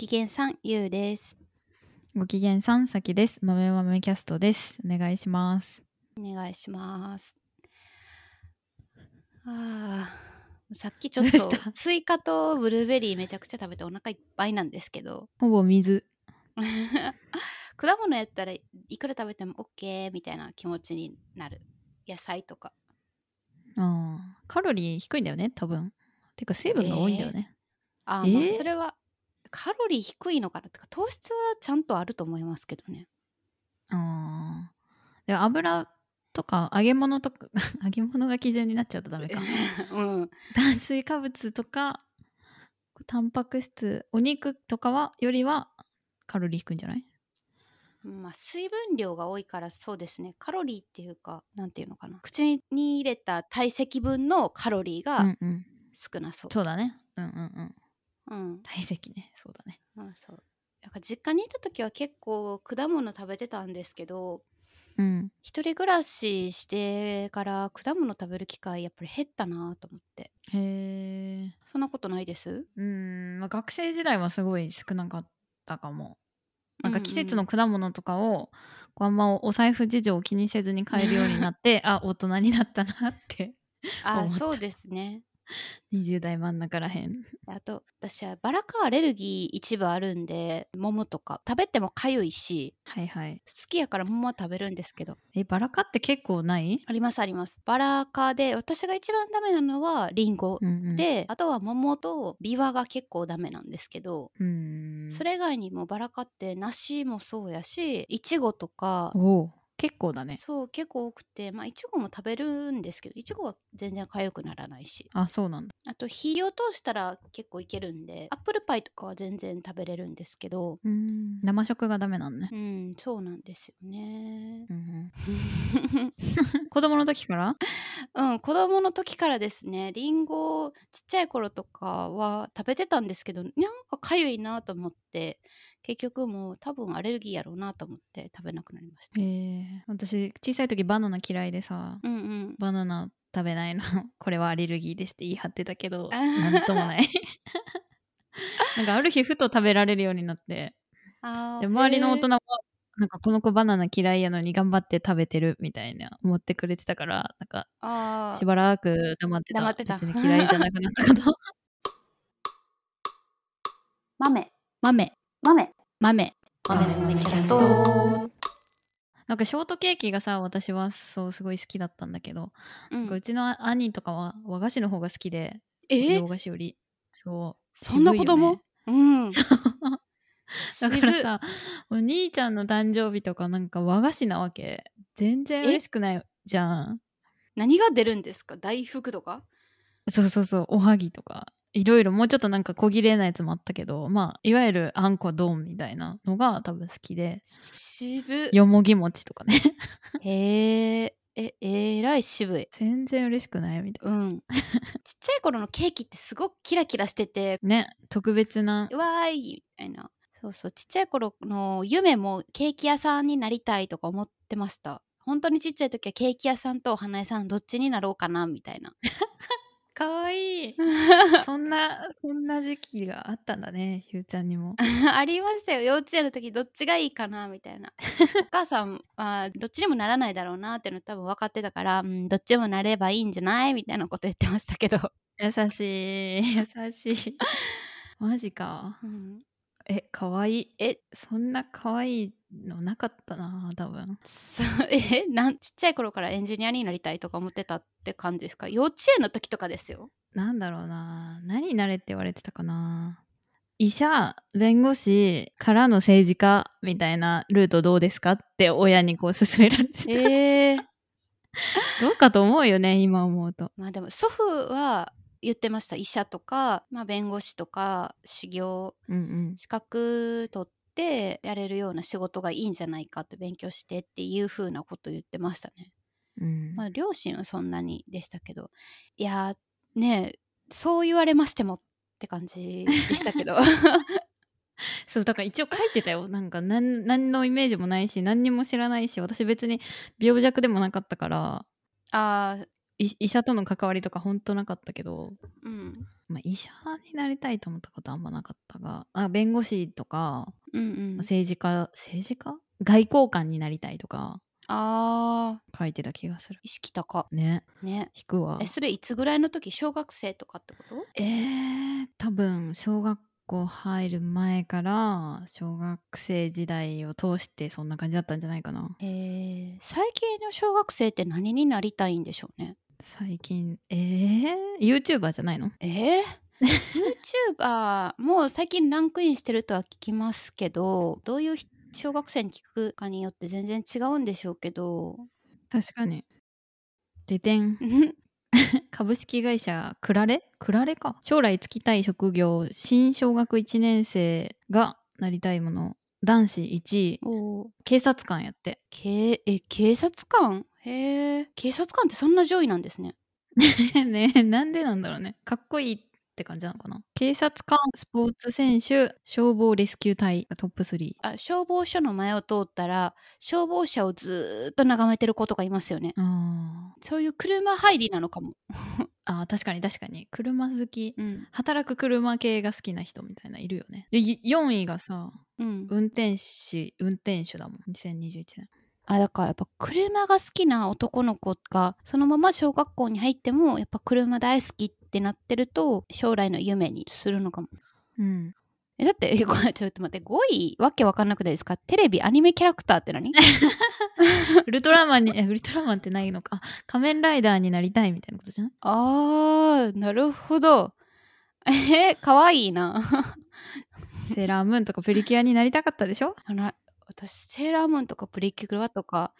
ご機嫌さんゆうですご機嫌さんさきです。豆豆キャストです。お願いします。お願いしますあーさっきちょっとスイカとブルーベリーめちゃくちゃ食べてお腹いっぱいなんですけどほぼ水。果物やったらいくら食べても OK みたいな気持ちになる野菜とかああ、カロリー低いんだよね、多分。てか水分が多いんだよね。あー、まあえー？それはカロリー低いのかな？とか糖質はちゃんとあると思いますけどねああ。で油とか揚げ物とか 揚げ物が基準になっちゃうとダメか。うん炭水化物とかタンパク質、お肉とかはよりはカロリー低いんじゃない？まあ、水分量が多いからそうですねカロリーっていうかなんていうのかな口に入れた体積分のカロリーうがんうん。少なそう。そうだね。うんうんうん。うん、体積ね。そうだね。まあそうなんか実家にいた時は結構果物食べてたんですけどうん。一人暮らししてから果物食べる機会やっぱり減ったなと思ってへえ。そんなことないです？うん、まあ、学生時代はすごい少なかったかも。なんか季節のうん果物とかを、こうあんまお財布事情を気にせずに買えるようになって あ大人になったなってあそうですね 20代真ん中らへん。あと私はバラ科アレルギー一部あるんで桃とか食べてもかゆいしはいはい。好きやから桃は食べるんですけど。えバラ科って結構ない、ありますあります。バラ科で私が一番ダメなのはリンゴうんうん、で、あとは桃とビワが結構ダメなんですけど、うん。それ以外にもバラ科って梨もそうやしいちごとか結構だね。そう結構多くてまあいちごも食べるんですけどいちごは全然痒くならないし。あそうなんだ。あと火を通したら結構いけるんでアップルパイとかは全然食べれるんですけど。うん。生食がダメなんね。う、んそうなんですよね。うんうん、子供の時から？うん子供の時からですね。りんごちっちゃい頃とかは食べてたんですけどなんかかゆいなと思って結局もう多分アレルギーやろうなと思って食べなくなりました。へえ。私小さい時バナナ嫌いでさうんうん。バナナ食べないの。これはアレルギーですって言い張ってたけどあー。なんともない。なんかある日ふと食べられるようになって。で周りの大人へーはなんかこの子バナナ嫌いやのに頑張って食べてるみたいな思ってくれてたからなんかしばらく黙ってた。黙ってた。別に嫌いじゃなくなったかな 豆。豆豆。豆。豆豆キャスト。なんかショートケーキがさ私はそうすごい好きだったんだけど、うなんかうんちの兄とかは和菓子の方が好きでえ？洋菓子より。そう。そんな子供、うん。だからさお兄ちゃんの誕生日とかなんか和菓子なわけ全然嬉しくないじゃん。何が出るんですか？大福とか？そうそうそうおはぎとかいろいろもうちょっとなんか小切れなやつもあったけどまあいわゆるあんこ丼みたいなのが多分好きで渋。よもぎ餅とかね。へえええらい渋い。全然嬉しくないみたい。うん。ちっちゃい頃のケーキってすごくキラキラしててなね特別な。うわーいみたいな。そうそうちっちゃい頃の夢もケーキ屋さんになりたいとか思ってました。本当にちっちゃい時はケーキ屋さんとお花屋さんどっちになろうかなみたいなかわい。い そんなそんな時期があったんだねひゅうちゃんにも。ありましたよ。幼稚園の時どっちがいいかなみたいな。お母さんはどっちにもならないだろうなっていうの多分分かってたから、うん、どっちもなればいいんじゃないみたいなこと言ってましたけど、優しい優しい。マジか。うん、えかわい。いえそんなかわいいのなかったな多分。そう えなんちっちゃい頃からエンジニアになりたいとか思ってたって感じですか？幼稚園の時とかですよ。なんだろうな何になれって言われてたかな。医者弁護士からの政治家みたいなルートどうですかって親にこう勧められてた、えー、どうかと思うよね今思うと。まあでも祖父は言ってました。医者とか、まあ、弁護士とか修行うんうん。資格取ってやれるような仕事がいいんじゃないかって勉強してっていう風なこと言ってましたね。うんまあ両親はそんなにでしたけどいやーねえそう言われましてもって感じでしたけど。そうだから一応書いてたよ。なんか何何のイメージもないし何にも知らないし私別に病弱でもなかったから。あ医者との関わりとかほんとなかったけど。うん。まあ、医者になりたいと思ったことあんまなかったがあ弁護士とかうんうん。政治家政治家？外交官になりたいとか。あー。書いてた気がする。意識高。ね。ね。引くわ。えそれいつぐらいの時？小学生とかってこと？えー、多分小学校入る前から小学生時代を通してそんな感じだったんじゃないかな。えー、最近の小学生って何になりたいんでしょうね？最近えー、YouTuber じゃないの？えー、YouTuber もう最近ランクインしてるとは聞きますけどどういう小学生に聞くかによって全然違うんでしょうけど。確かに。でてん。うん。株式会社クラレ？クラレか。将来就きたい職業新小学1年生がなりたいもの。男子1位。警察官やって。けえ警察官？へえ警察官ってそんな上位なんですね。ねえなんでなんだろうね。かっこいいって感じなのかな？警察官スポーツ選手消防レスキュー隊がトップ3あ消防署の前を通ったら消防車をずーっと眺めてる子とかいますよね。あそういう車入りなのかも。ー あー確かに確かに。車好き。うん。働く車系が好きな人みたいないるよね。で4位がさうん。運転士運転手だもん。2021年。あだからやっぱ車が好きな男の子がそのまま小学校に入ってもやっぱ車大好きってなってると将来の夢にするのかも。うん。えだってごめんちょっと待って5位わけわかんなくないですか？テレビアニメキャラクターって何？ウルトラマンにえウルトラマンってないのか？あ仮面ライダーになりたいみたいなことじゃないあーなるほど。えー、かわいいな。セーラームーンとかプリキュアになりたかったでしょ？あの私セーラームーンとかプリキュアとか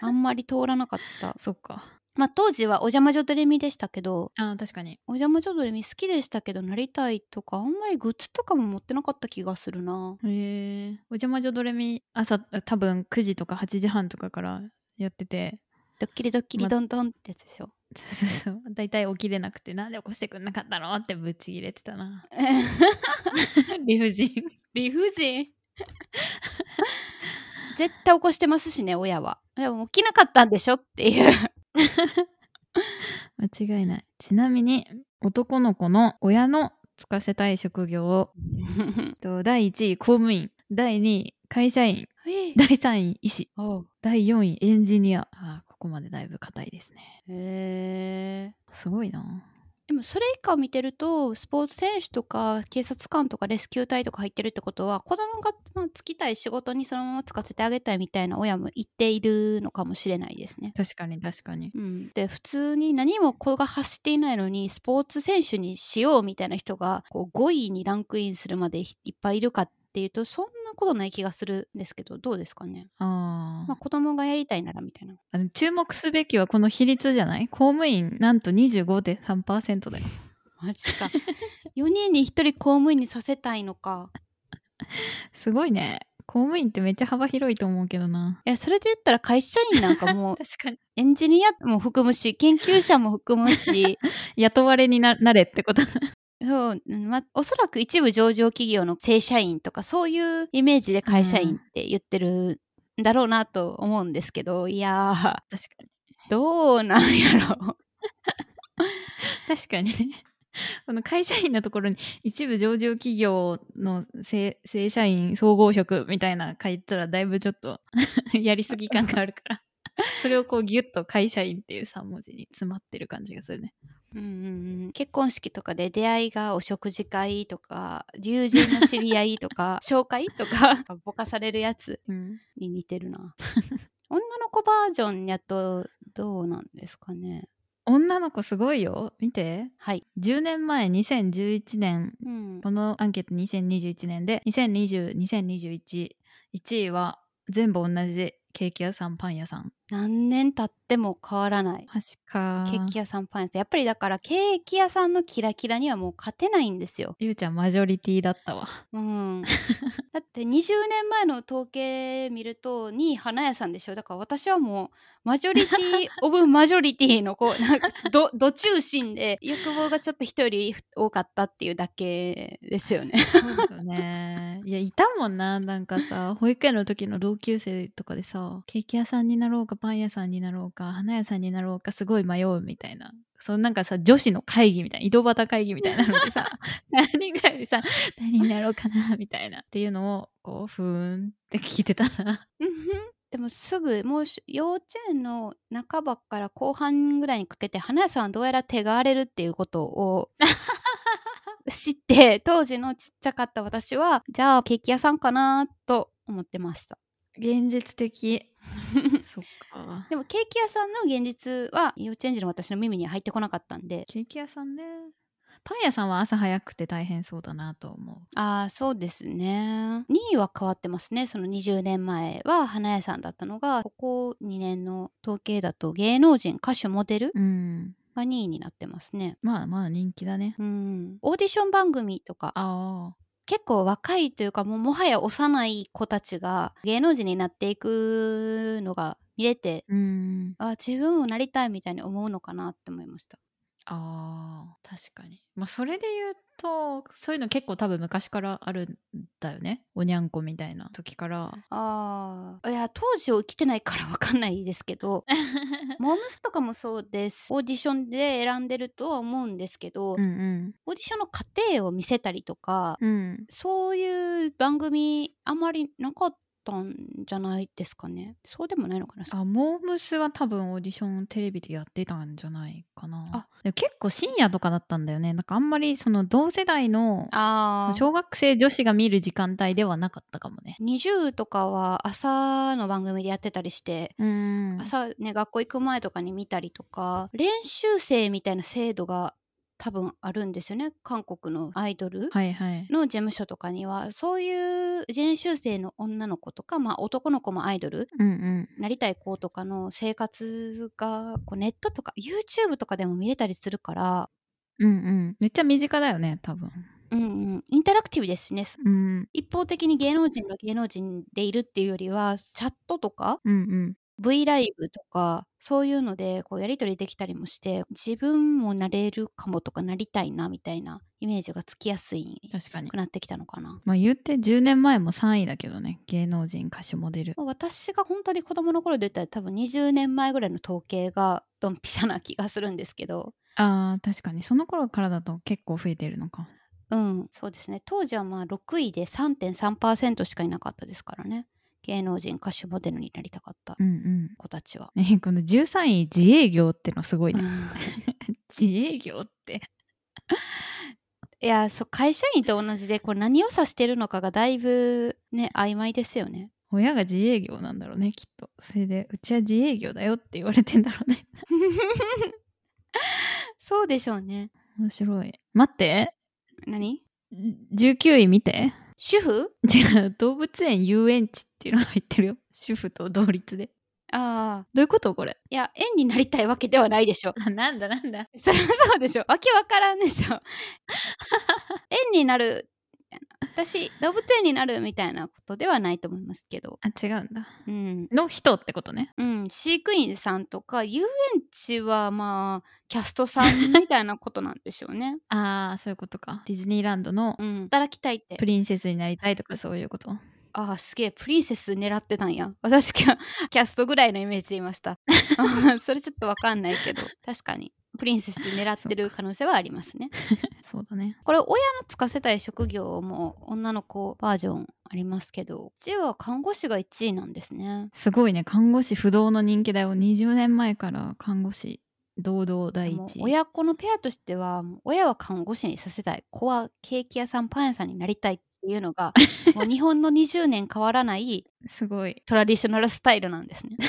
あんまり通らなかった。そっかまあ当時はお邪魔女ドレミでしたけどあー確かに。お邪魔女ドレミ好きでしたけどなりたいとかあんまりグッズとかも持ってなかった気がするな。へえお邪魔女ドレミ朝多分9時とか8時半とかからやってて。ドッキリドッキリまドンドンってやつでしょ、そうそうそう。大体起きれなくてなんで起こしてくんなかったのってぶっちぎれてたな。理不尽。理不尽？絶対起こしてますしね親は。でも起きなかったんでしょっていう 間違いない。ちなみに男の子の親のつかせたい職業を と第1位公務員。第2位会社員。第3位医師。第4位エンジニア。あーここまでだいぶ硬いですね。へえ。すごいなでもそれ以下見てるとスポーツ選手とか警察官とかレスキュー隊とか入ってるってことは子供がまあ就きたい仕事にそのまま就かせてあげたいみたいな親も言っているのかもしれないですね。確かに確かにうん、で普通に何も子が発していないのにスポーツ選手にしようみたいな人がこう5位にランクインするまでいっぱいいるかっていうとそんなことない気がするんですけどどうですかね？あー。まあ子供がやりたいならみたいな。注目すべきはこの比率じゃない？公務員なんと25.3%だよ。マジか。4人に1人公務員にさせたいのか。すごいね。公務員ってめっちゃ幅広いと思うけどな。いやそれで言ったら会社員なんかもう 確かに。エンジニアも含むし研究者も含むし。雇われにななれってことそう、うんま、おそらく一部上場企業の正社員とかそういうイメージで会社員って言ってるんだろうなと思うんですけど、いやー確かに。どうなんやろ 確かにね。この会社員のところに一部上場企業の正正社員総合職みたいな書いたらだいぶちょっと やりすぎ感があるから。それをこうギュッと会社員っていう3文字に詰まってる感じがするねうんうんうん結婚式とかで出会いがお食事会とか友人の知り合いとか 紹介とかぼかされるやつうんに似てるな。女の子バージョンやとどうなんですかね。女の子すごいよ。見て。はい、10年前2011年。うん、このアンケート2021年で20202021 1位は全部同じケーキ屋さんパン屋さん何年経っても変わらない。マジか。ケーキ屋さんパン屋さん。やっぱりだからケーキ屋さんのキラキラにはもう勝てないんですよ。ゆうちゃんマジョリティだったわ。うん、だって20年前の統計見ると2位花屋さんでしょ。だから私はもうマジョリティオブマジョリティのこう なんかどど中心で欲望がちょっと人より多かったっていうだけですよね。そうだよね。いやいたもんな。なんかさ保育園の時の同級生とかでさケーキ屋さんになろうかパン屋さんになろうか花屋さんになろうかすごい迷うみたいな。そのなんかさ女子の会議みたいな井戸端会議みたいなのでさ 3人ぐらいでさ何になろうかなみたいなっていうのをこうふーんって聞いてたな。でもすぐもうし幼稚園の半ばから後半ぐらいにかけて花屋さんはどうやら手が荒れるっていうことを 知って当時のちっちゃかった私はじゃあケーキ屋さんかなと思ってました現実的。そっか。でもケーキ屋さんの現実は幼稚園児の私の耳には入ってこなかったんで。ケーキ屋さんね。パン屋さんは朝早くて大変そうだなと思う。ああそうですね。2位は変わってますね。その20年前は花屋さんだったのがここ2年の統計だと芸能人歌手モデルうん。が2位になってますね。まあまあ人気だね。うん。オーディション番組とかああ結構若いというかもうもはや幼い子たちが芸能人になっていくのが見れてうん。あ自分もなりたいみたいに思うのかなって思いましたあー確かに。まあそれで言うとそういうの結構多分昔からあるんだよね。おにゃんこみたいな時から。あー。いや当時を生きてないからわかんないですけど モームスとかもそうです。オーディションで選んでるとは思うんですけど、うんうん。オーディションの過程を見せたりとか、うん。そういう番組あまりなかったんじゃないですかね。そうでもないのかな。あモームスは多分オーディションテレビでやってたんじゃないかな。あ。でも結構深夜とかだったんだよね。なんかあんまりその同世代の小学生女子が見る時間帯ではなかったかもね。20とかは朝の番組でやってたりして、うん。朝ね学校行く前とかに見たりとか練習生みたいな制度が多分あるんですよね。韓国のアイドルはいはい。の事務所とかにはそういう練習生の女の子とか、まあ、男の子もアイドルうんうん。なりたい子とかの生活がこうネットとか YouTube とかでも見れたりするから、うんうん。めっちゃ身近だよね多分。うんうん、インタラクティブですしね。うん。一方的に芸能人が芸能人でいるっていうよりはチャットとかうんうん V ライブとかそういうのでこうやり取りできたりもして自分もなれるかもとかなりたいなみたいなイメージがつきやすい確かに。くなってきたのかな。まあ言って10年前も3位だけどね芸能人歌手モデル。まあ私が本当に子供の頃で言ったら多分20年前ぐらいの統計がドンピシャな気がするんですけど。あー確かに。その頃からだと結構増えてるのか。うんそうですね。当時はまあ6位で3.3%しかいなかったですからね芸能人歌手モデルになりたかったうんうん。子たちは。ねこの13位自営業ってのすごいね、うん。自営業って。いやそう会社員と同じでこれ何を指してるのかがだいぶね曖昧ですよね。親が自営業なんだろうねきっと。それでうちは自営業だよって言われてんだろうね。そうでしょうね。面白い。待って。何？19位見て主婦？違う。動物園遊園地っていうのが入ってるよ。主婦と同率で。ああ。どういうことこれ？いや縁になりたいわけではないでしょ。あ なんだなんだ。そりゃそうでしょ。わけわからんでしょ。縁になるみたいな。私動物園になるみたいなことではないと思いますけど。あ違うんだうん。の人ってことねうん、飼育員さんとか遊園地はまあキャストさんみたいなことなんでしょうね。ああそういうことかディズニーランドのうん、働きたいってプ。リンセスになりたいとかそういうこと？ああすげえプリンセス狙ってたんや。私キャキャストぐらいのイメージでいました。それちょっとわかんないけど確かにプリンセス狙ってる可能性はありますね。そうだね。これ親のつかせたい職業も女の子バージョンありますけどうちは看護師が1位なんですね。すごいね。看護師不動の人気だよ。20年前から看護師堂々第一。位親子のペアとしては親は看護師にさせたい。子はケーキ屋さんパン屋さんになりたいっていうのがもう日本の20年変わらない すごいトラディショナルスタイルなんですね。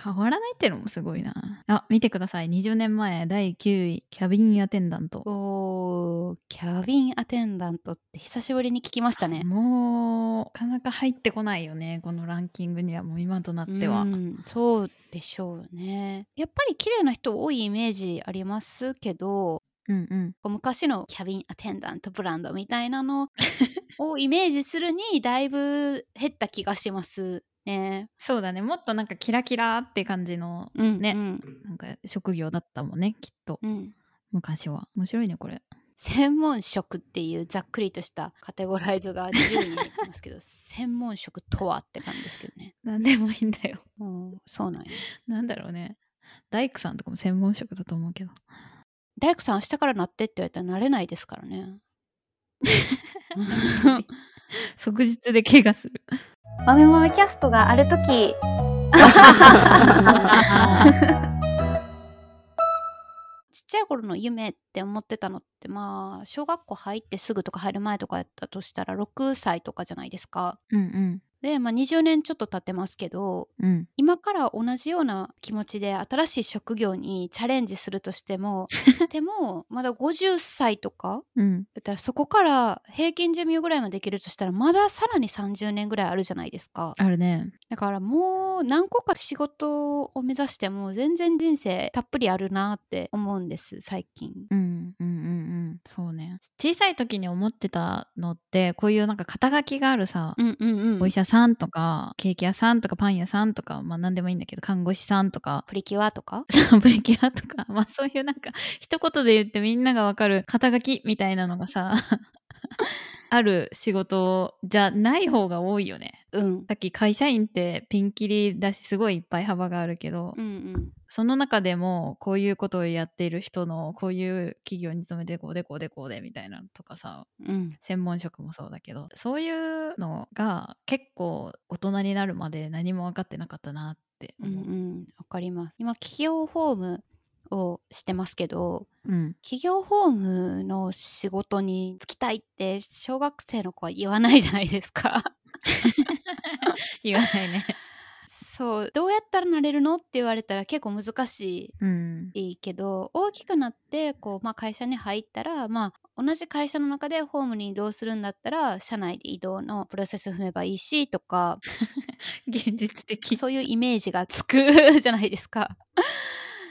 変わらないってのもすごいなあ見てください20年前第9位キャビンアテンダントおーキャビンアテンダントって久しぶりに聞きましたね。もうなかなか入ってこないよねこのランキングにはもう今となってはうんそうでしょうね。やっぱり綺麗な人多いイメージありますけどうんうん。こう昔のキャビンアテンダントブランドみたいなの をイメージするにだいぶ減った気がしますね。そうだね。もっとなんかキラキラって感じのうん、ねうん。なんか職業だったもんねきっと。うん。昔は。面白いねこれ。専門職っていうざっくりとしたカテゴライズが自由にできますけど 専門職とはって感じですけどね。なんでもいいんだよ。うん、そうなんや。なんだろうね。大工さんとかも専門職だと思うけど大工さん明日からなってって言われたらなれないですからね。即日で怪我する豆豆キャストがあるとき。ちっちゃい頃の夢って思ってたのってまあ小学校入ってすぐとか入る前とかやったとしたら6歳とかじゃないですか。うんうんで、まあ、20年ちょっと経ってますけどうん。今から同じような気持ちで新しい職業にチャレンジするとしても でもまだ50歳とかうん。だったらそこから平均寿命ぐらいまでできるとしたらまださらに30年ぐらいあるじゃないですか。あるね。だからもう何個か仕事を目指しても全然人生たっぷりあるなって思うんです最近。うんうんうんうんそうね。小さい時に思ってたのってこういうなんか肩書きがあるさ、うんうんうん。お医者さんとかケーキ屋さんとかパン屋さんとかまあ何でもいいんだけど看護師さんとか。プリキュアとか？そうプリキュアとか。まあそういうなんか一言で言ってみんながわかる肩書きみたいなのがさ ある仕事じゃない方が多いよね。うん。さっき会社員ってピンキリだしすごいいっぱい幅があるけど、うんうん。その中でもこういうことをやっている人のこういう企業に勤めてこうでこうでこうでみたいなのとかさうん。専門職もそうだけどそういうのが結構大人になるまで何も分かってなかったなってう。んう思う。ん。わかります。今企業法務をしてますけどうん企業法務の仕事に就きたいって小学生の子は言わないじゃないですか 言わないね。そうどうやったらなれるのって言われたら結構難しうんいいいけど大きくなってこう、まあ、会社に入ったら、まあ、同じ会社の中でホームに移動するんだったら社内で移動のプロセス踏めばいいしとか 現実的。そういうイメージがつく じゃないですか。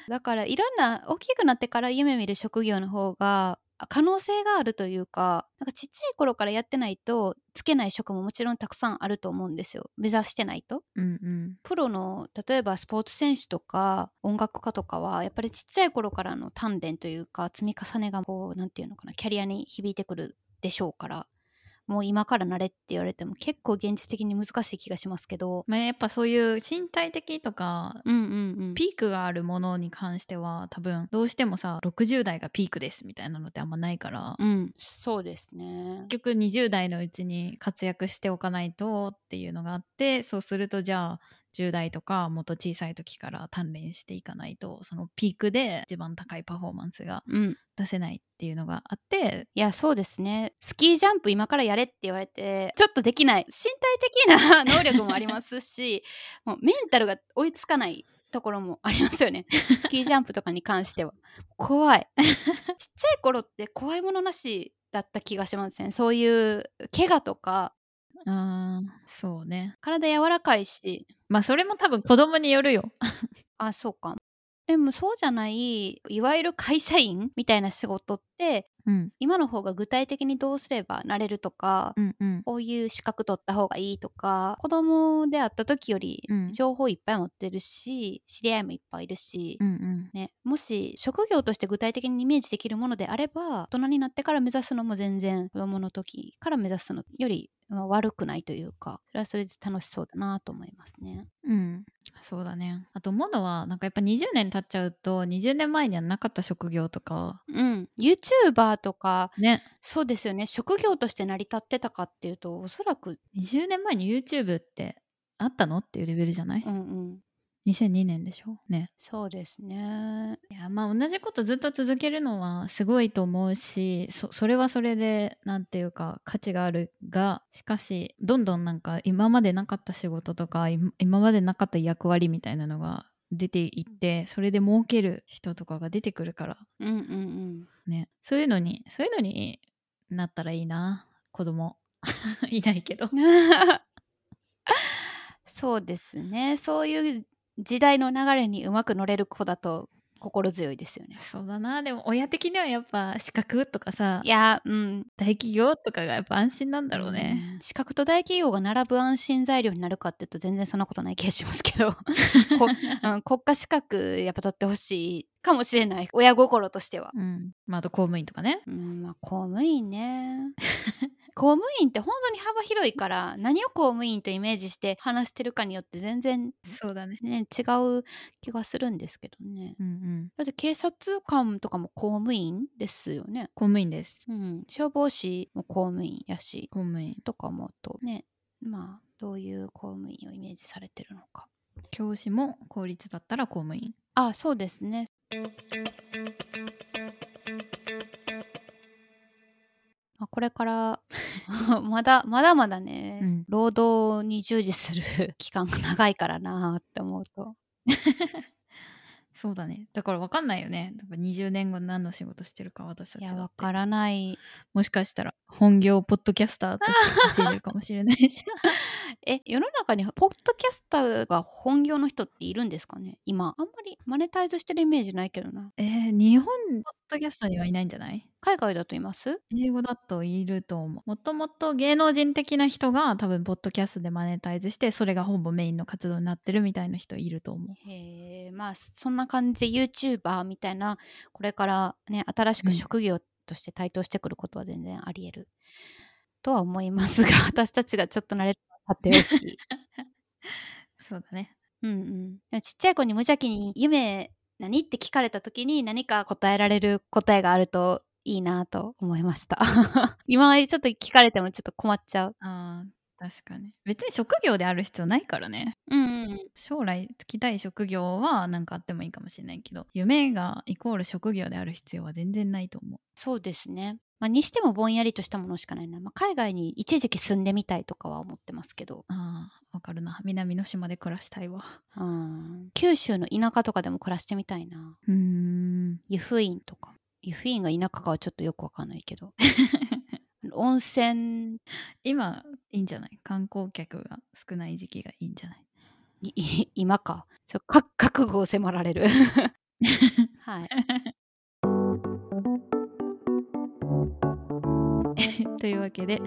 だからいろんな大きくなってから夢見る職業の方が可能性があるというかなんかちっちゃい頃からやってないとつけない職ももちろんたくさんあると思うんですよ。目指してないと。うんうん。プロの例えばスポーツ選手とか音楽家とかはやっぱりちっちゃい頃からの鍛錬というか積み重ねがこうなんていうのかなキャリアに響いてくるでしょうからもう今からなれって言われても結構現実的に難しい気がしますけど。まあ、やっぱそういう身体的とかうんうんうん。ピークがあるものに関しては多分どうしてもさ60代がピークですみたいなのってあんまないから、うんそうですね。結局20代のうちに活躍しておかないとっていうのがあってそうするとじゃあ10代とかもっと小さい時から鍛錬していかないとそのピークで一番高いパフォーマンスがうん。出せないっていうのがあって。いやそうですね。スキージャンプ今からやれって言われてちょっとできない。身体的な 能力もありますしもうメンタルが追いつかないところもありますよね。スキージャンプとかに関しては。怖い。ちっちゃい頃って怖いものなしだった気がしますねそういう怪我とかあーそうね。体柔らかいし。まあそれも多分子供によるよ。あそうかでもそうじゃないいわゆる会社員みたいな仕事ってうん。今の方が具体的にどうすればなれるとか、うんうん。こういう資格取った方がいいとか子供であった時よりうん。情報いっぱい持ってるし、知り合いもいっぱいいるし、うんうん。ね、もし職業として具体的にイメージできるものであれば大人になってから目指すのも全然子供の時から目指すのより、まあ悪くないというかそれはそれで楽しそうだなと思いますね。うん、そうだね。あと思うのはなんかやっぱ20年経っちゃうと20年前にはなかった職業とか。うん、YouTuber とかね。そうですよね。職業として成り立ってたかっていうとおそらく、20年前に YouTube ってあったの？っていうレベルじゃない、うんうん、2002年でしょ？ね。そうですね。いやまあ同じことずっと続けるのはすごいと思うしそそれはそれでなんていうか価値があるがしかしどんどんなんか今までなかった仕事とか今今までなかった役割みたいなのが出ていってそれで儲ける人とかが出てくるから。うんうんうん。ね。そういうのにそういうのになったらいいな。子供。いないけど。そうですね。そういう時代の流れにうまく乗れる子だと心強いですよね。そうだな。でも親的にはやっぱ資格とかさいやうん。大企業とかがやっぱ安心なんだろうね、うん。資格と大企業が並ぶ安心材料になるかっていうと全然そんなことない気がしますけど、こうん、国家資格やっぱ取ってほしいかもしれない。親心としては。うん。まあ、あと公務員とかね。うんまあ公務員ね 公務員って本当に幅広いから何を公務員とイメージして話してるかによって全然そうだね。ね違う気がするんですけどね。うんうん。だって警察官とかも公務員ですよね。公務員です。うん。消防士も公務員やし。公務員。とか思うとねまあどういう公務員をイメージされてるのか。教師も公立だったら公務員。あそうですねまあこれから まだまだまだね、うん。労働に従事する 期間が長いからなって思うと。そうだね。だから分かんないよね。やっぱ20年後何の仕事してるか私たいちだって。やわからない。もしかしたら本業ポッドキャスターとして稼いでるかもしれないし。え世の中にポッドキャスターが本業の人っているんですかね？今あんまりマネタイズしてるイメージないけどな。えー、日本ドキャスターにはいないんじゃない？海外だといます？英語だといると思う。もともと芸能人的な人が多分ポッドキャストでマネタイズしてそれがほぼメインの活動になってるみたいな人いると思う。へえまあそんな感じ。で YouTuber みたいなこれからね新しくうん。職業として台頭してくることは全然ありえる、とは思いますが私たちがちょっと慣れるのはさておき。そうだね。うんうん。ちっちゃい子に無邪気に「夢何?」って聞かれた時に何か答えられる答えがあるといいなと思いました。今ちょっと聞かれてもちょっと困っちゃう。あー確かに。別に職業である必要ないからね。うんうんうん。将来つきたい職業は何かあってもいいかもしれないけど夢がイコール職業である必要は全然ないと思う。そうですね。まあ、にしてもぼんやりとしたものしかないな。まあ、海外に一時期住んでみたいとかは思ってますけど、あーわかるな南の島で暮らしたいわうん、九州の田舎とかでも暮らしてみたいな。うーん湯布院とか。湯布院が田舎かはちょっとよくわかんないけど。温泉今いいんじゃない？観光客が少ない時期がいいんじゃない？今か。そうか覚悟を迫られる。はい。というわけで、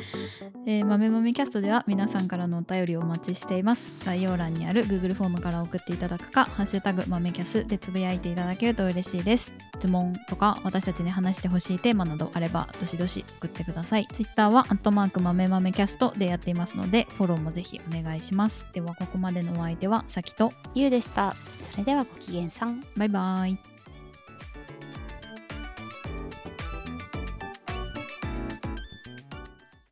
えー、豆豆キャストでは皆さんからのお便りをお待ちしています。概要欄にある Google フォームから送っていただくか「ハッシュタグ豆キャス」でつぶやいていただけると嬉しいです。質問とか私たちに話してほしいテーマなどあればどしどし送ってください。Twitter は「アットマーク豆豆キャスト」でやっていますのでフォローもぜひお願いします。ではここまでのお相手はさきとゆうでした。それではごきげんさん。バイバイ